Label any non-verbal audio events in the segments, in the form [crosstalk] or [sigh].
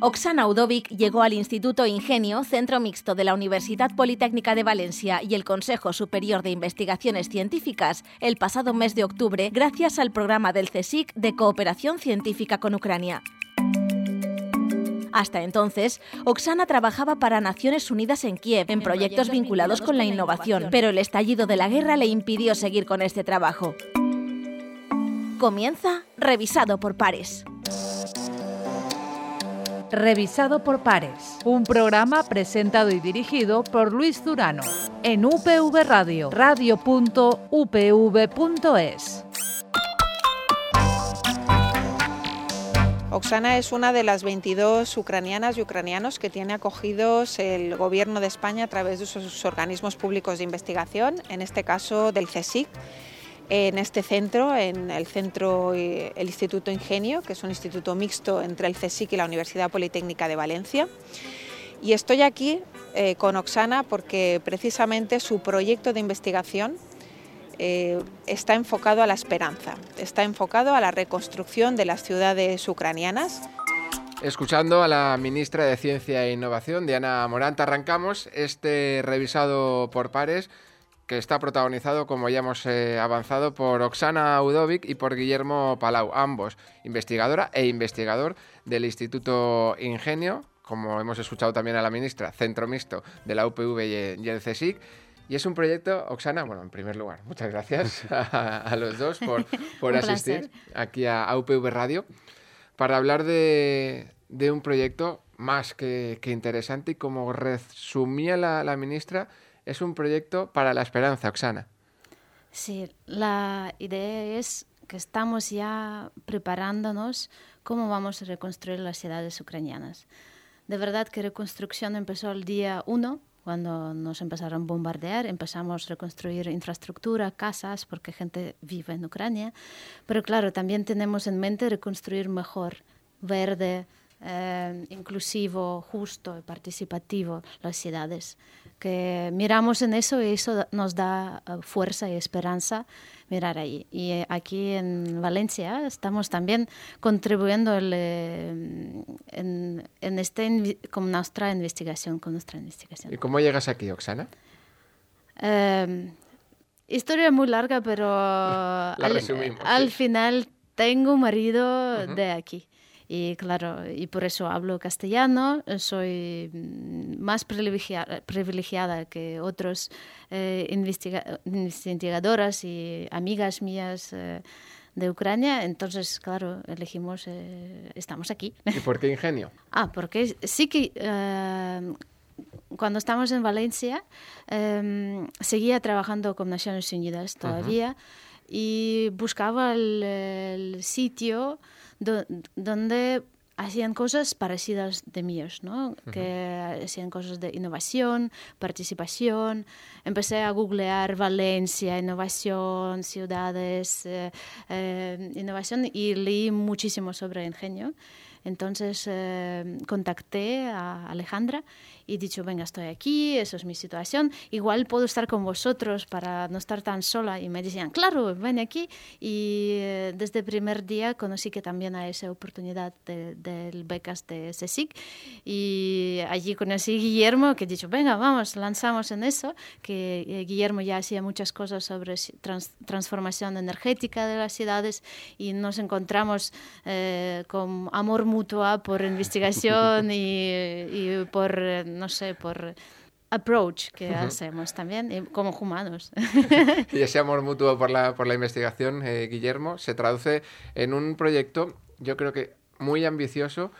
Oksana Udovic llegó al Instituto Ingenio, centro mixto de la Universidad Politécnica de Valencia y el Consejo Superior de Investigaciones Científicas el pasado mes de octubre gracias al programa del CSIC de cooperación científica con Ucrania. Hasta entonces, Oksana trabajaba para Naciones Unidas en Kiev en proyectos vinculados con la innovación, pero el estallido de la guerra le impidió seguir con este trabajo. Comienza Revisado por Pares. Revisado por Pares, un programa presentado y dirigido por Luis Durano en UPV Radio, radio.upv.es. Oksana es una de las 22 ucranianas y ucranianos que tiene acogidos el Gobierno de España a través de sus organismos públicos de investigación, en este caso del CSIC en este centro, en el centro eh, el Instituto Ingenio, que es un instituto mixto entre el CSIC y la Universidad Politécnica de Valencia. Y estoy aquí eh, con Oksana porque precisamente su proyecto de investigación eh, está enfocado a la esperanza, está enfocado a la reconstrucción de las ciudades ucranianas. Escuchando a la ministra de Ciencia e Innovación, Diana Moranta, arrancamos este revisado por pares que está protagonizado, como ya hemos eh, avanzado, por Oksana Udovic y por Guillermo Palau, ambos investigadora e investigador del Instituto Ingenio, como hemos escuchado también a la ministra, centro mixto de la UPV y el CSIC. Y es un proyecto, Oksana, bueno, en primer lugar, muchas gracias [laughs] a, los dos por, [laughs] asistir aquí a, UPV Radio para hablar de, un proyecto más que, interesante y como resumía la ministra, es un proyecto para la esperanza, Oksana. Sí, la idea es que estamos ya preparándonos cómo vamos a reconstruir las ciudades ucranianas. De verdad que reconstrucción empezó el día 1, cuando nos empezaron a bombardear, empezamos a reconstruir infraestructura, casas, porque gente vive en Ucrania. Pero claro, también tenemos en mente reconstruir mejor, verde, eh, inclusivo, justo y participativo las ciudades que miramos en eso y eso nos da eh, fuerza y esperanza mirar ahí. Y eh, aquí en Valencia estamos también contribuyendo eh, en, en este, con nuestra investigación, con nuestra investigación. ¿Y cómo llegas aquí, Oksana? historia muy larga, pero [laughs] al, final tengo un marido de aquí. Y claro, y por eso hablo castellano, soy mm, más privilegiada, que otros eh, investigadoras y amigas mías eh, de Ucrania, entonces, claro, elegimos, eh, estamos aquí. ¿Y por qué ingenio? [laughs] ah, porque sí que cuando estamos en Valencia em, seguía trabajando con Naciones Unidas todavía y buscaba el sitio donde hacían cosas parecidas de míos, ¿no? Que hacían cosas de innovación, participación. Empecé a googlear Valencia, innovación, ciudades, eh, eh, innovación y leí muchísimo sobre ingenio. Entonces eh, contacté a Alejandra y dicho, venga, estoy aquí, eso es mi situación, igual puedo estar con vosotros para no estar tan sola. Y me decían, claro, ven aquí. Y eh, desde el primer día conocí que también hay esa oportunidad del de becas de CSIC. Y allí conocí a Guillermo, que dicho, venga, vamos, lanzamos en eso, que eh, Guillermo ya hacía muchas cosas sobre transformación energética de las ciudades y nos encontramos eh, con amor mutuo por investigación y, y por no sé, por approach que hacemos también como humanos. y ese amor mutuo por la, por la investigación, eh, Guillermo, se traduce en un proyecto, yo creo que muy ambicioso,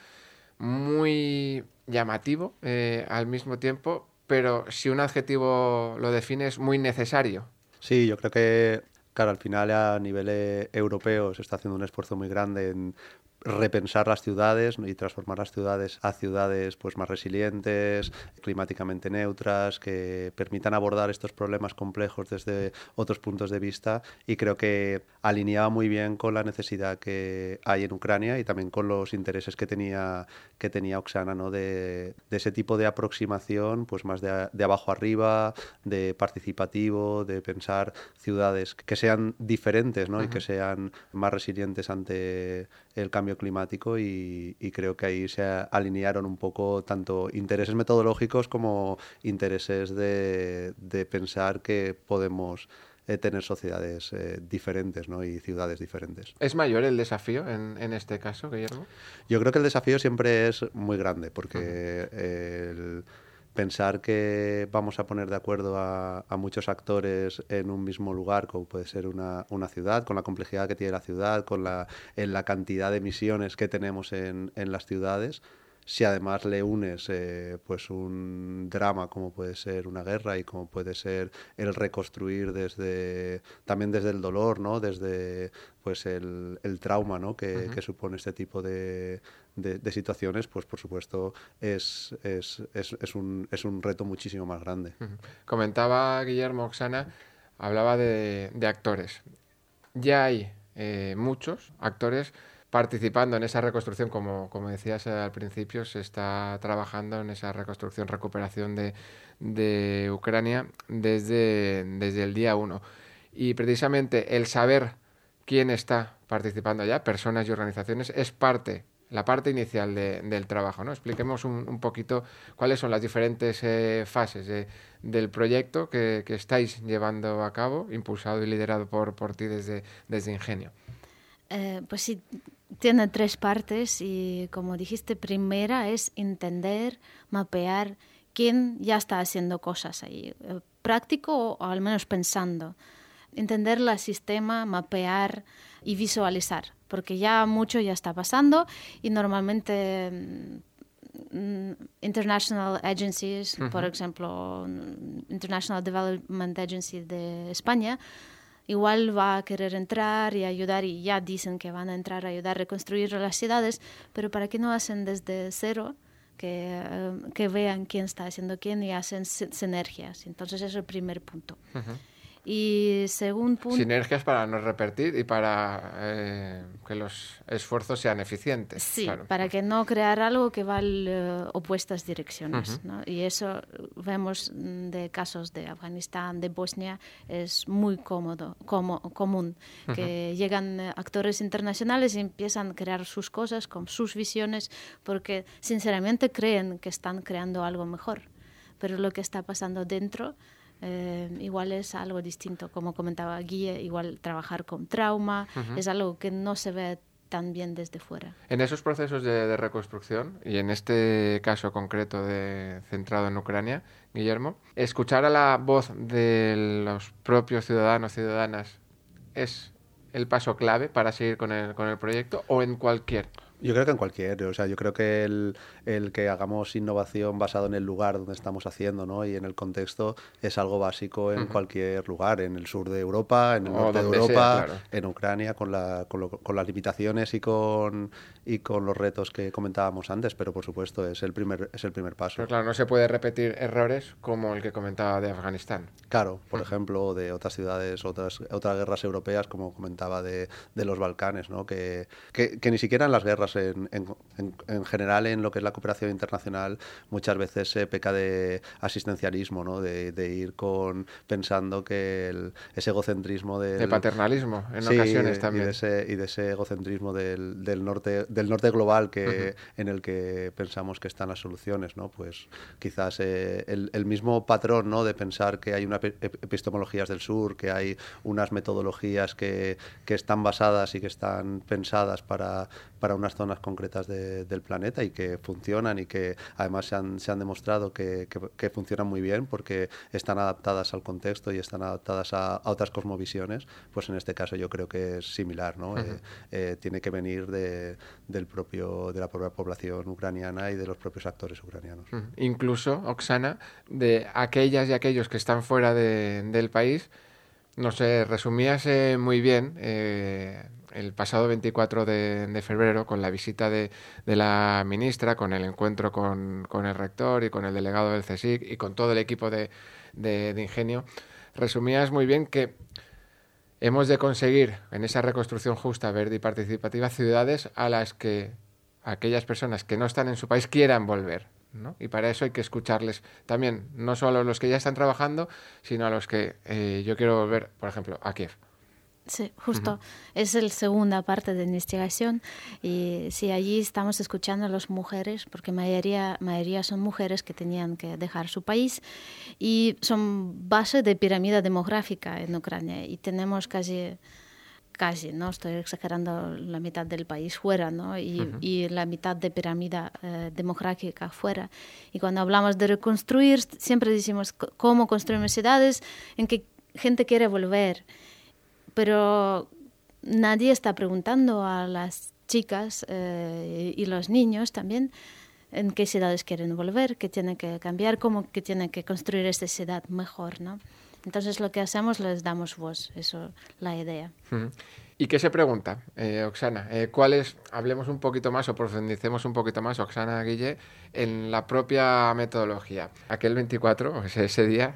muy llamativo eh, al mismo tiempo, pero si un adjetivo lo define es muy necesario. Sí, yo creo que, claro, al final a nivel europeo se está haciendo un esfuerzo muy grande en repensar las ciudades y transformar las ciudades a ciudades pues más resilientes, climáticamente neutras, que permitan abordar estos problemas complejos desde otros puntos de vista y creo que alineaba muy bien con la necesidad que hay en Ucrania y también con los intereses que tenía que tenía Oksana, ¿no? de, ese tipo de aproximación, pues más de, de abajo arriba, de participativo, de pensar ciudades que sean diferentes ¿no? y que sean más resilientes ante el cambio cambio climático y, creo que ahí se alinearon un poco tanto intereses metodológicos como intereses de, pensar que podemos eh, tener sociedades eh, diferentes ¿no? y ciudades diferentes. ¿Es mayor el desafío en, este caso, Guillermo? Yo creo que el desafío siempre es muy grande porque el pensar que vamos a poner de acuerdo a, muchos actores en un mismo lugar, como puede ser una, ciudad, con la complejidad que tiene la ciudad, con la, en la cantidad de emisiones que tenemos en, en las ciudades, si además le unes eh, pues un drama como puede ser una guerra y como puede ser el reconstruir desde también desde el dolor no desde pues el, el trauma ¿no? que, que, supone este tipo de, de, situaciones pues por supuesto es, es, es, un, es un reto muchísimo más grande. Comentaba Guillermo Oxana hablaba de, de actores. Ya hay eh, muchos actores participando en esa reconstrucción, como, como decías al principio, se está trabajando en esa reconstrucción, recuperación de, de Ucrania desde, desde el día uno. Y precisamente el saber quién está participando ya, personas y organizaciones, es parte, la parte inicial del trabajo. ¿no? Expliquemos un, poquito cuáles son las diferentes eh, fases del proyecto que, que, estáis llevando a cabo, impulsado y liderado por, por ti desde, desde Ingenio. Eh, pues sí, tiene tres partes y como dijiste, primera es entender, mapear quién ya está haciendo cosas ahí, eh, práctico o al menos pensando. Entender el sistema, mapear y visualizar, porque ya mucho ya está pasando y normalmente mm, international agencies, por ejemplo, International Development Agency de España, igual va a querer entrar y ayudar y ya dicen que van a entrar a ayudar a reconstruir las ciudades, pero ¿para qué no hacen desde cero? Que, eh, que vean quién está haciendo quién y hacen sinergias. Entonces, ese es el primer punto. Y según punto... Sinergias para no repetir y para eh, que los esfuerzos sean eficientes. Sí, para que no crear algo que va en eh, opuestas direcciones. Y eso vemos de casos de Afganistán, de Bosnia, es muy cómodo, como, común, que llegan actores internacionales y empiezan a crear sus cosas con sus visiones porque sinceramente creen que están creando algo mejor. Pero lo que está pasando dentro eh, igual es algo distinto, como comentaba Guille, igual trabajar con trauma, es algo que no se ve tan bien desde fuera. En esos procesos de, reconstrucción, y en este caso concreto de, centrado en Ucrania, Guillermo, escuchar a la voz de los propios ciudadanos, ciudadanas, es el paso clave para seguir con el, con el proyecto o en cualquier yo creo que en cualquier, o sea, yo creo que el, el, que hagamos innovación basado en el lugar donde estamos haciendo, ¿no? Y en el contexto es algo básico en cualquier lugar, en el sur de Europa, en el norte de Europa, en Ucrania, con, la, con, con, las limitaciones y con, y con los retos que comentábamos antes, pero por supuesto es el primer, es el primer paso. Pero claro, no se puede repetir errores como el que comentaba de Afganistán. Claro, por ejemplo, de otras ciudades, otras, otras guerras europeas, como comentaba de, de los Balcanes, ¿no? Que, que, que ni siquiera en las guerras en, en, general en lo que es la cooperación internacional muchas veces se peca de asistencialismo, ¿no? de, ir con pensando que el, ese egocentrismo del, de paternalismo en ocasiones también y de ese, y de ese egocentrismo del, del, norte del norte global que en el que pensamos que están las soluciones, ¿no? Pues quizás eh, el, el, mismo patrón, ¿no? De pensar que hay unas epistemologías del sur, que hay unas metodologías que, que están basadas y que están pensadas para, para unas zonas concretas del planeta y que funcionan y que además se han, se han demostrado que, que, funcionan muy bien porque están adaptadas al contexto y están adaptadas a, otras cosmovisiones, pues en este caso yo creo que es similar, ¿no? Eh, eh, tiene que venir de, del propio, de la propia población ucraniana y de los propios actores ucranianos. Incluso, Oksana, de aquellas y aquellos que están fuera del país, no sé, resumías muy bien eh, el pasado 24 de, febrero con la visita de, la ministra, con el encuentro con, el rector y con el delegado del CSIC y con todo el equipo de, Ingenio, resumías muy bien que hemos de conseguir en esa reconstrucción justa, verde y participativa ciudades a las que aquellas personas que no están en su país quieran volver. Y para eso hay que escucharles también, no solo a los que ya están trabajando, sino a los que eh, yo quiero volver, por ejemplo, a Kiev Sí, justo. Es la segunda parte de investigación. Y sí, allí estamos escuchando a las mujeres, porque mayoría, mayoría son mujeres que tenían que dejar su país y son base de pirámide demográfica en Ucrania. Y tenemos casi, casi, no estoy exagerando, la mitad del país fuera, ¿no? Y, y la mitad de pirámide eh, demográfica fuera. Y cuando hablamos de reconstruir, siempre decimos cómo construimos ciudades en que gente quiere volver pero nadie está preguntando a las chicas eh, y los niños también en qué ciudades quieren volver, qué tienen que cambiar, cómo que tienen que construir esta ciudad mejor, ¿no? Entonces lo que hacemos les damos voz, eso es la idea. ¿Y qué se pregunta, eh, Oxana? Eh, ¿Cuáles, hablemos un poquito más o profundicemos un poquito más, Oxana Guille, en la propia metodología? Aquel 24, ese, día,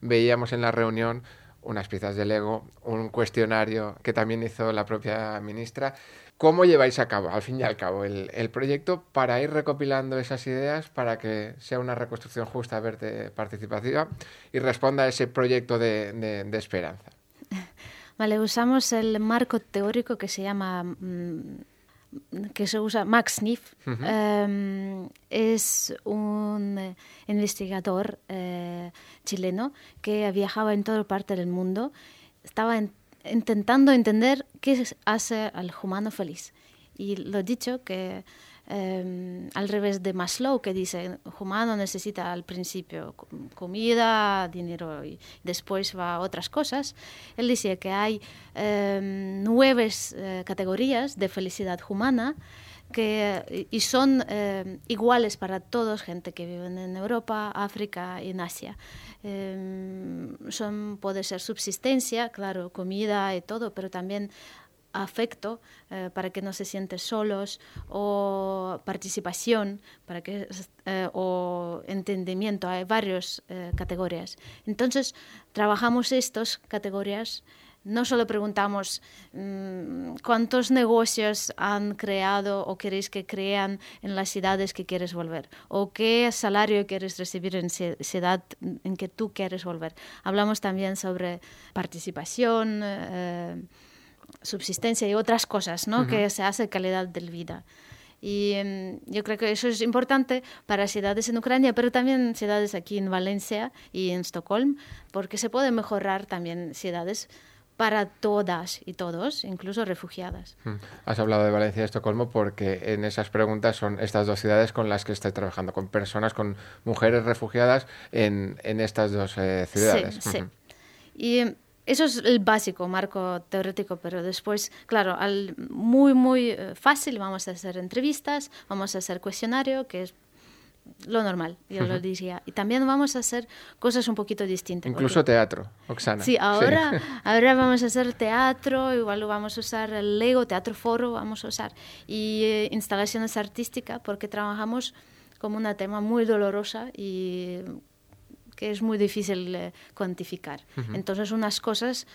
veíamos en la reunión unas piezas de Lego, un cuestionario que también hizo la propia ministra. ¿Cómo lleváis a cabo, al fin y al cabo, el, proyecto para ir recopilando esas ideas para que sea una reconstrucción justa, verde, participativa y responda a ese proyecto de, esperanza? [laughs] Vale, usamos el marco teórico que se llama mm, que se usa, Max Sniff, em, es un eh, investigador eh, chileno que viajaba en toda parte del mundo, estaba intentando entender qué hace al humano feliz. Y lo dicho que Em, al revés de Maslow, que dice, humano necesita al principio comida, dinero y después va a otras cosas. Él dice que hay em, nueve eh, categorías de felicidad humana y son em, iguales para todos, gente que vive en Europa, África y en Asia. son, puede ser subsistencia, claro, comida y todo, pero también afecto eh, para que no se sienten solos o participación para que eh, o entendimiento hay varias eh, categorías entonces trabajamos estas categorías no solo preguntamos mm, cuántos negocios han creado o queréis que crean en las ciudades que quieres volver o qué salario quieres recibir en ciudad en que tú quieres volver. Hablamos también sobre participación, subsistencia y otras cosas, ¿no? Que se hace calidad de vida. Y em, yo creo que eso es importante para ciudades en Ucrania, pero también ciudades aquí en Valencia y en Estocolmo, porque se puede mejorar también ciudades para todas y todos, incluso refugiadas. Has hablado de Valencia y Estocolmo porque en esas preguntas son estas dos ciudades con las que estoy trabajando, con personas, con mujeres refugiadas en, en estas dos eh, ciudades. Sí, sí. Y eso es el básico marco teórico, pero después, claro, al muy, muy eh, fácil vamos a hacer entrevistas, vamos a hacer cuestionario, que es lo normal, yo lo diría. Y también vamos a hacer cosas un poquito distintas. Incluso teatro, Oxana. Sí, ahora, [laughs] ahora vamos a hacer teatro, igual vamos a usar el Lego, Teatro Foro, vamos a usar. Y eh, instalaciones artísticas, porque trabajamos como una tema muy dolorosa y que es muy difícil eh, cuantificar. Entonces, unas cosas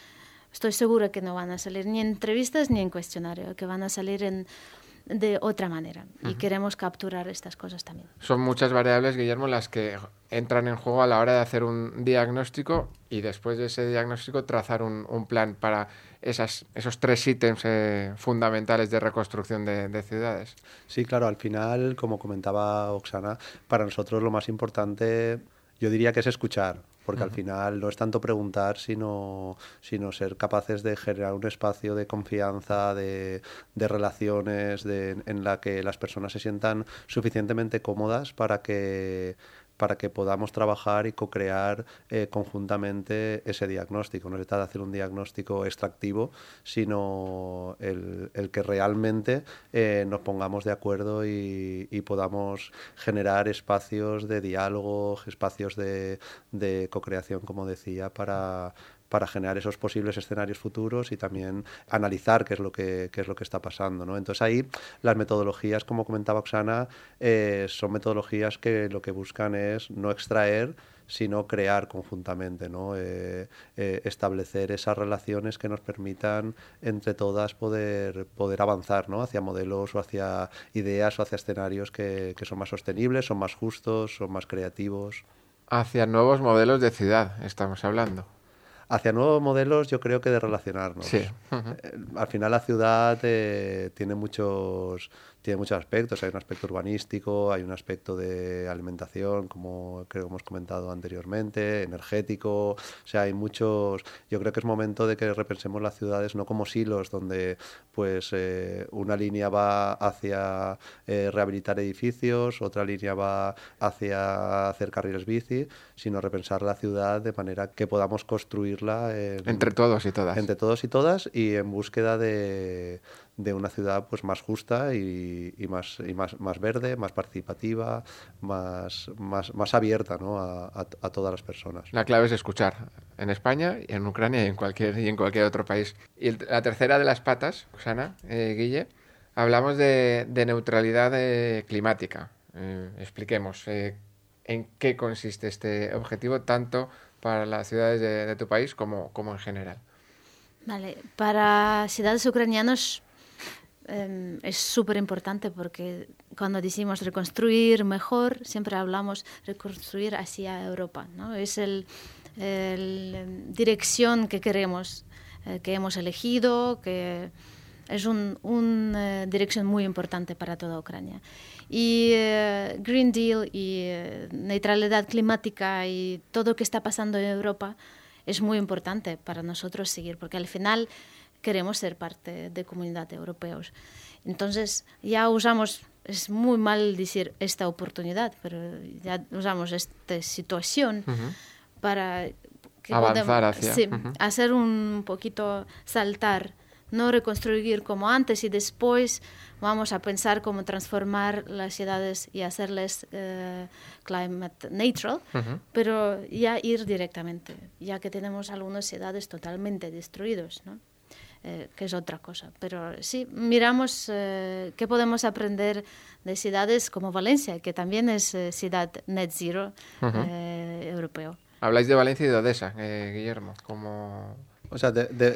estoy segura que no van a salir ni en entrevistas ni en cuestionario, que van a salir en, de otra manera. Y queremos capturar estas cosas también. Son muchas variables, Guillermo, las que entran en juego a la hora de hacer un diagnóstico y después de ese diagnóstico trazar un, plan para esas, esos tres ítems eh, fundamentales de reconstrucción de, de, ciudades. Sí, claro, al final, como comentaba Oxana, para nosotros lo más importante yo diría que es escuchar, porque al final no es tanto preguntar, sino, sino ser capaces de generar un espacio de confianza, de, de relaciones, de, en la que las personas se sientan suficientemente cómodas para que para que podamos trabajar y co-crear eh, conjuntamente ese diagnóstico. No se trata de hacer un diagnóstico extractivo, sino el, que realmente eh, nos pongamos de acuerdo y, podamos generar espacios de diálogo, espacios de, de co-creación, como decía, para, para generar esos posibles escenarios futuros y también analizar qué es lo que, qué es lo que está pasando. ¿no? Entonces ahí las metodologías, como comentaba Oxana, eh, son metodologías que lo que buscan es no extraer, sino crear conjuntamente, ¿no? Eh, eh, establecer esas relaciones que nos permitan entre todas poder, poder avanzar ¿no? hacia modelos o hacia ideas o hacia escenarios que, que son más sostenibles, son más justos, son más creativos. Hacia nuevos modelos de ciudad, estamos hablando hacia nuevos modelos yo creo que de relacionarnos. Sí. Eh, al final la ciudad eh, tiene muchos tiene muchos aspectos. Hay un aspecto urbanístico, hay un aspecto de alimentación, como creo que hemos comentado anteriormente, energético. O sea, hay muchos. Yo creo que es momento de que repensemos las ciudades no como silos donde pues eh, una línea va hacia eh, rehabilitar edificios, otra línea va hacia hacer carriles bici, sino repensar la ciudad de manera que podamos construirla entre todos y todas. Entre todos y todas y en búsqueda de de una ciudad pues más justa y, más, y más, más verde, más participativa, más, más, más abierta ¿no? a, todas las personas. La clave es escuchar en España, y en Ucrania y en cualquier, y en cualquier otro país. Y la tercera de las patas, Susana, eh, Guille, hablamos de, neutralidad eh, climática. Eh, expliquemos en qué consiste este objetivo, tanto para las ciudades de, de tu país como, como en general. Vale, para ciudades ucranianas Em, es súper importante porque cuando decimos reconstruir mejor, siempre hablamos reconstruir hacia Europa. ¿no? Es la em, dirección que queremos, eh, que hemos elegido, que es una un, eh, dirección muy importante para toda Ucrania. Y eh, Green Deal y neutralidad climática y todo lo que está pasando en Europa es muy importante para nosotros seguir, porque al final queremos ser parte de comunidad europeos. Entonces ya usamos, es muy mal decir esta oportunidad, pero ya usamos esta situación para que avanzar hacia sí, hacer un poquito saltar, no reconstruir como antes y después vamos a pensar cómo transformar las ciudades y hacerles uh, climate neutral, pero ya ir directamente, ya que tenemos algunas ciudades totalmente destruidas, ¿no? Eh, que es otra cosa. Pero sí, miramos eh, qué podemos aprender de ciudades como Valencia, que también es eh, ciudad net zero europeo. Habláis de Valencia y de Odessa, Guillermo, como... O sea,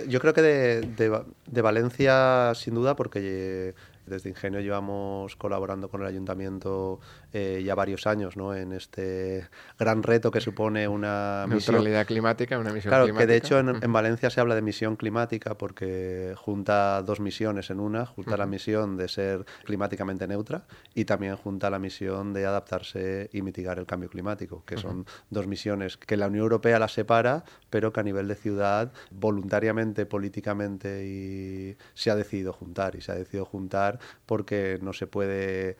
yo creo que de, de, Valencia sin duda, porque desde Ingenio llevamos colaborando con el ayuntamiento eh, ya varios años ¿no? en este gran reto que supone una neutralidad climática, una misión claro, climática. que de hecho en, Valencia se habla de misión climática porque junta dos misiones en una, junta la misión de ser climáticamente neutra y también junta la misión de adaptarse y mitigar el cambio climático, que son dos misiones que la Unión Europea las separa, pero que a nivel de ciudad voluntariamente, políticamente y se ha decidido juntar y se ha decidido juntar porque no se puede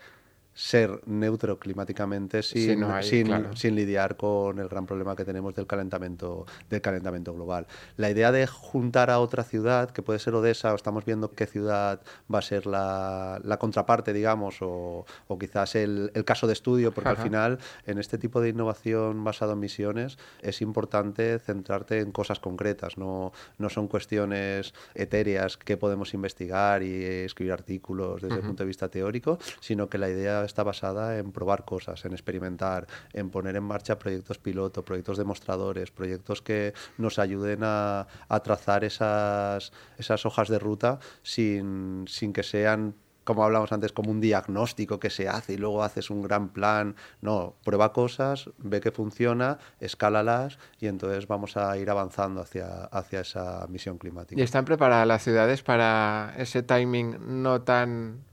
ser neutro climáticamente sin, sin, lidiar con el gran problema que tenemos del calentamiento, del calentamiento global. La idea de juntar a otra ciudad, que puede ser Odessa, o estamos viendo qué ciudad va a ser la, contraparte, digamos, o, quizás el, caso de estudio, porque al final en este tipo de innovación basado en misiones es importante centrarte en cosas concretas, no, no son cuestiones etéreas que podemos investigar y escribir artículos desde el punto de vista teórico, sino que la idea está basada en probar cosas, en experimentar, en poner en marcha proyectos piloto, proyectos demostradores, proyectos que nos ayuden a, trazar esas, esas hojas de ruta sin, sin que sean como hablamos antes, como un diagnóstico que se hace y luego haces un gran plan. No, prueba cosas, ve que funciona, escálalas y entonces vamos a ir avanzando hacia, hacia esa misión climática. ¿Y están preparadas las ciudades para ese timing no tan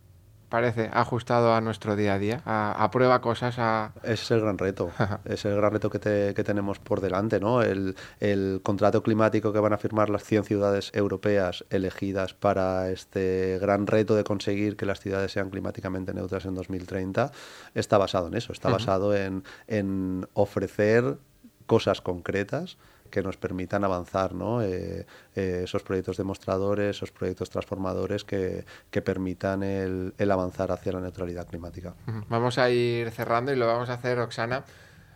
parece ajustado a nuestro día a día, a, prueba cosas. A... Ese es el gran reto, [laughs] es el gran reto que, que tenemos por delante, ¿no? El, el, contrato climático que van a firmar las 100 ciudades europeas elegidas para este gran reto de conseguir que las ciudades sean climáticamente neutras en 2030 está basado en eso, está basado en, en ofrecer cosas concretas que nos permitan avanzar, ¿no? Eh, eh, esos proyectos demostradores, esos proyectos transformadores que, que permitan el, el, avanzar hacia la neutralidad climática. Vamos a ir cerrando y lo vamos a hacer, Oxana,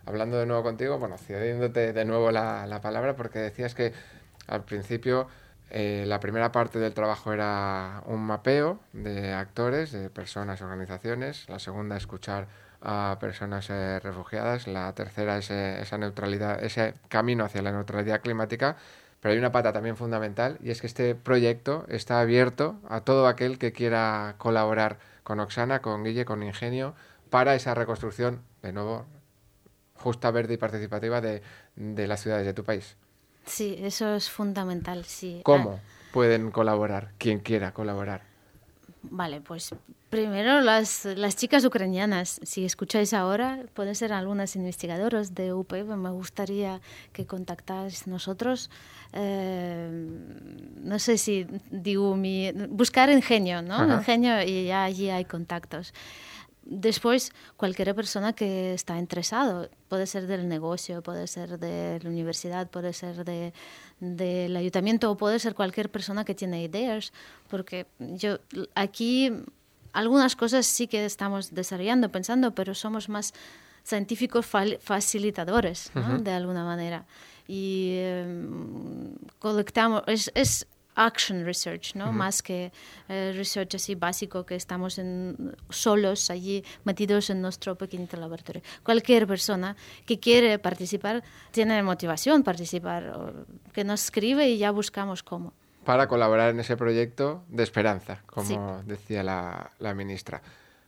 hablando de nuevo contigo, bueno, cediéndote de nuevo la, la palabra, porque decías que al principio eh, la primera parte del trabajo era un mapeo de actores, de personas, organizaciones, la segunda escuchar a personas eh, refugiadas, la tercera es esa neutralidad, ese camino hacia la neutralidad climática, pero hay una pata también fundamental y es que este proyecto está abierto a todo aquel que quiera colaborar con Oxana, con Guille, con Ingenio, para esa reconstrucción, de nuevo, justa, verde y participativa de, de las ciudades de tu país. Sí, eso es fundamental, sí. ¿Cómo pueden colaborar? Quien quiera colaborar. Vale, pues primero las, las chicas ucranianas, si escucháis ahora, pueden ser algunas investigadoras de UPV, me gustaría que contactáis nosotros. Eh, no sé si digo mi... Buscar ingenio, ¿no? Ingenio y ya allí hay contactos. Después, cualquier persona que está interesado, puede ser del negocio, puede ser de la universidad, puede ser de, del ayuntamiento o puede ser cualquier persona que tiene ideas, porque yo aquí algunas cosas sí que estamos desarrollando, pensando, pero somos más científicos facilitadores, de alguna manera. Y em, colectamos, es, es action research, ¿no? Más que eh, research así básico que estamos en, solos allí metidos en nuestro pequeñito laboratorio. Cualquier persona que quiere participar tiene motivación participar, que nos escribe y ya buscamos cómo. Para colaborar en ese proyecto de esperanza, como decía la, la ministra.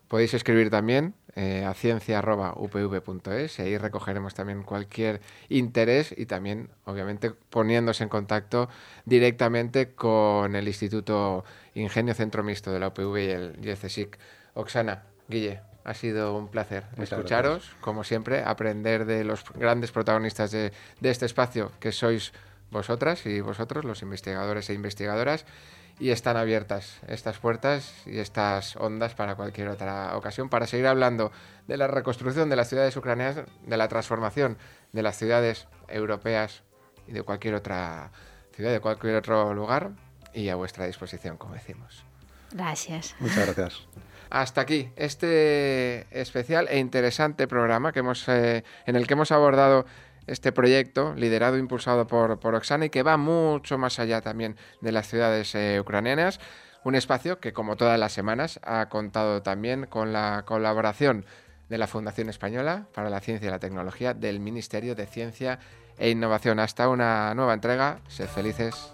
Podéis escribir también eh, a ciencia.upv.es y ahí recogeremos también cualquier interés y también, obviamente, poniéndose en contacto directamente con el Instituto Ingenio Centro Mixto de la UPV y el, y CSIC. Oxana, Guille, ha sido un placer escucharos, como siempre, aprender de los grandes protagonistas de, de este espacio que sois vosotras y vosotros, los investigadores e investigadoras y están abiertas estas puertas y estas ondas para cualquier otra ocasión para seguir hablando de la reconstrucción de las ciudades ucranianas, de la transformación de las ciudades europeas y de cualquier otra ciudad, de cualquier otro lugar y a vuestra disposición, como decimos. Gracias. Muchas gracias. Hasta aquí este especial e interesante programa que hemos, eh, en el que hemos abordado este proyecto liderado e impulsado por, por Oksana y que va mucho más allá también de las ciudades eh, ucranianas. Un espacio que, como todas las semanas, ha contado también con la colaboración de la Fundación Española para la Ciencia y la Tecnología del Ministerio de Ciencia e Innovación. Hasta una nueva entrega. Sed felices.